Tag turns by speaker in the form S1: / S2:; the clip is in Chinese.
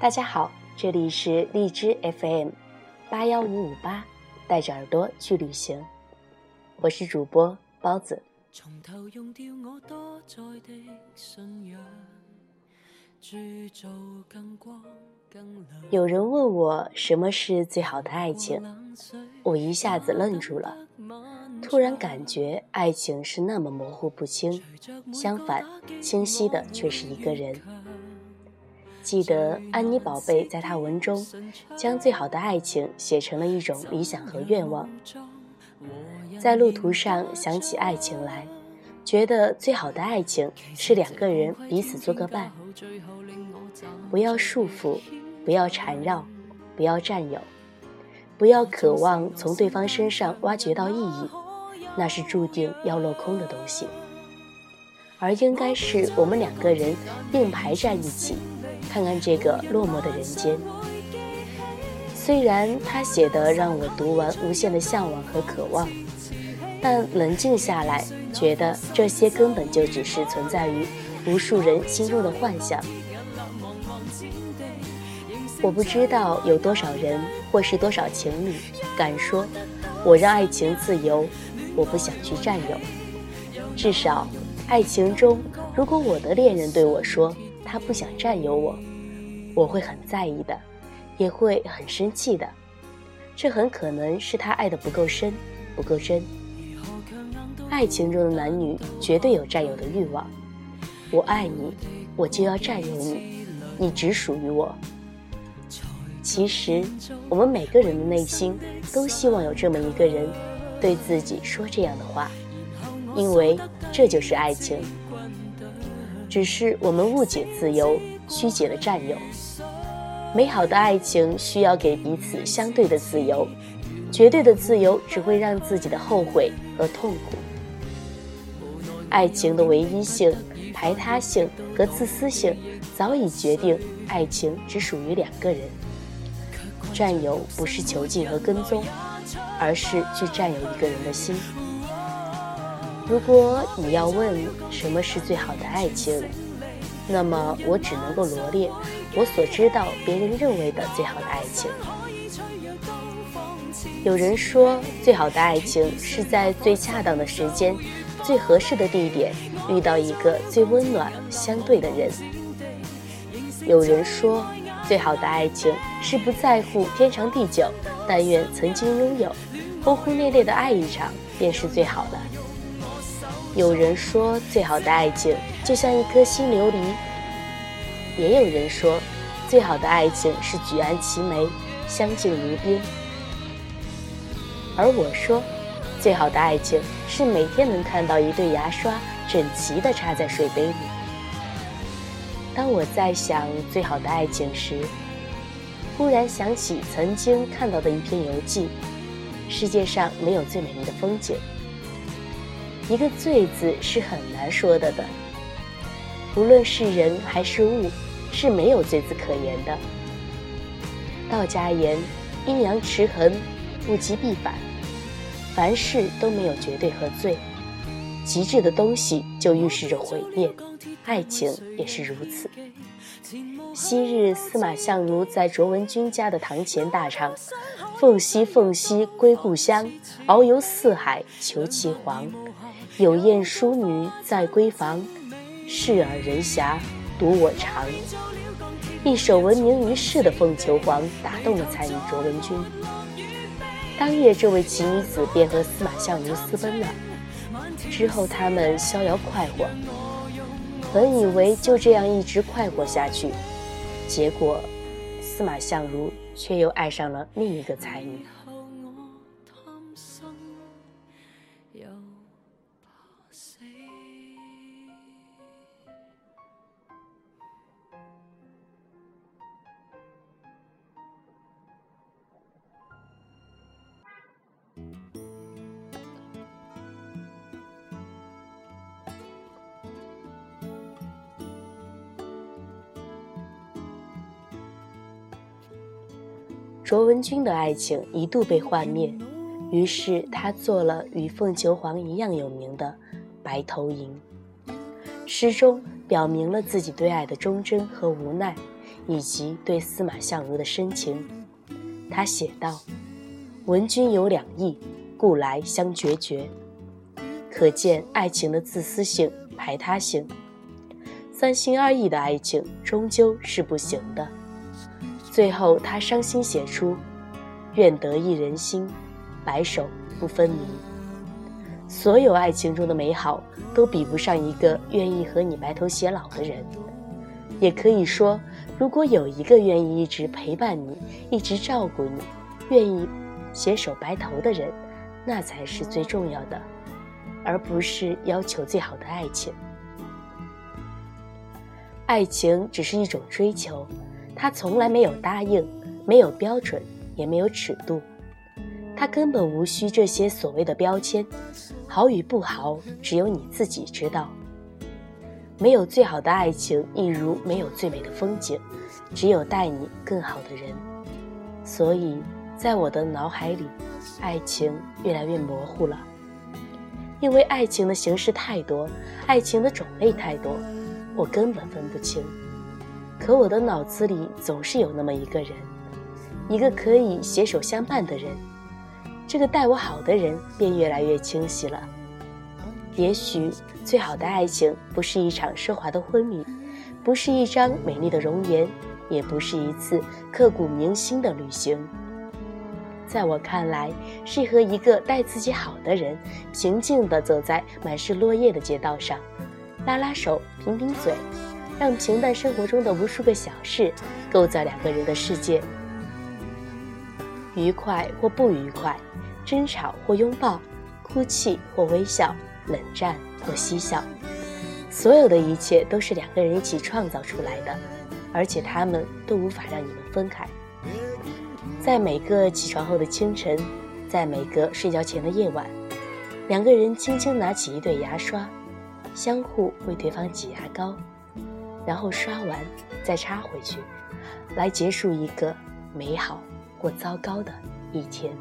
S1: 大家好，这里是荔枝 FM 八幺五五八，带着耳朵去旅行，我是主播包子。有人问我什么是最好的爱情，我一下子愣住了，突然感觉爱情是那么模糊不清，相反，清晰的却是一个人。记得安妮宝贝在她文中，将最好的爱情写成了一种理想和愿望。在路途上想起爱情来，觉得最好的爱情是两个人彼此做个伴，不要束缚，不要缠绕，不要占有，不要渴望从对方身上挖掘到意义，那是注定要落空的东西。而应该是我们两个人并排站一起。看看这个落寞的人间，虽然他写的让我读完无限的向往和渴望，但冷静下来，觉得这些根本就只是存在于无数人心中的幻想。我不知道有多少人或是多少情侣敢说：“我让爱情自由，我不想去占有。”至少，爱情中，如果我的恋人对我说，他不想占有我，我会很在意的，也会很生气的。这很可能是他爱的不够深，不够真。爱情中的男女绝对有占有的欲望。我爱你，我就要占有你，你只属于我。其实，我们每个人的内心都希望有这么一个人，对自己说这样的话，因为这就是爱情。只是我们误解自由，曲解了占有。美好的爱情需要给彼此相对的自由，绝对的自由只会让自己的后悔和痛苦。爱情的唯一性、排他性和自私性早已决定，爱情只属于两个人。占有不是囚禁和跟踪，而是去占有一个人的心。如果你要问什么是最好的爱情，那么我只能够罗列我所知道别人认为的最好的爱情。有人说，最好的爱情是在最恰当的时间、最合适的地点遇到一个最温暖相对的人。有人说，最好的爱情是不在乎天长地久，但愿曾经拥有，轰轰烈烈的爱一场便是最好的。有人说，最好的爱情就像一颗新琉璃；也有人说，最好的爱情是举案齐眉，相敬如宾。而我说，最好的爱情是每天能看到一对牙刷整齐地插在水杯里。当我在想最好的爱情时，忽然想起曾经看到的一篇游记：世界上没有最美丽的风景。一个“最”字是很难说的的，无论是人还是物，是没有“最”字可言的。道家言：阴阳持衡，物极必反，凡事都没有绝对和最，极致的东西就预示着毁灭，爱情也是如此。昔日司马相如在卓文君家的堂前大唱：“凤兮凤兮归故乡，遨游四海求其凰。”有燕淑女在闺房，视尔人遐独我长。一首闻名于世的《凤求凰》打动了才女卓文君。当夜，这位奇女子便和司马相如私奔了。之后，他们逍遥快活，本以为就这样一直快活下去，结果司马相如却又爱上了另一个才女。卓文君的爱情一度被幻灭，于是他做了与凤求凰一样有名的《白头吟》，诗中表明了自己对爱的忠贞和无奈，以及对司马相如的深情。他写道：“闻君有两意，故来相决绝。”可见爱情的自私性、排他性。三心二意的爱情终究是不行的。最后，他伤心写出：“愿得一人心，白首不分离。”所有爱情中的美好，都比不上一个愿意和你白头偕老的人。也可以说，如果有一个愿意一直陪伴你、一直照顾你、愿意携手白头的人，那才是最重要的，而不是要求最好的爱情。爱情只是一种追求，他从来没有答应，没有标准，也没有尺度。他根本无需这些所谓的标签，好与不好，只有你自己知道。没有最好的爱情，亦如没有最美的风景，只有待你更好的人。所以，在我的脑海里，爱情越来越模糊了，因为爱情的形式太多，爱情的种类太多，我根本分不清。可我的脑子里总是有那么一个人，一个可以携手相伴的人。这个待我好的人便越来越清晰了。也许最好的爱情不是一场奢华的婚礼，不是一张美丽的容颜，也不是一次刻骨铭心的旅行。在我看来，是和一个待自己好的人，平静地走在满是落叶的街道上，拉拉手，贫贫嘴，让平淡生活中的无数个小事构造两个人的世界。愉快或不愉快，争吵或拥抱，哭泣或微笑，冷战或嬉笑，所有的一切都是两个人一起创造出来的，而且他们都无法让你们分开。在每个起床后的清晨，在每个睡觉前的夜晚，两个人轻轻拿起一对牙刷，相互为对方挤牙膏，然后刷完再插回去，来结束一个美好。或糟糕的一天。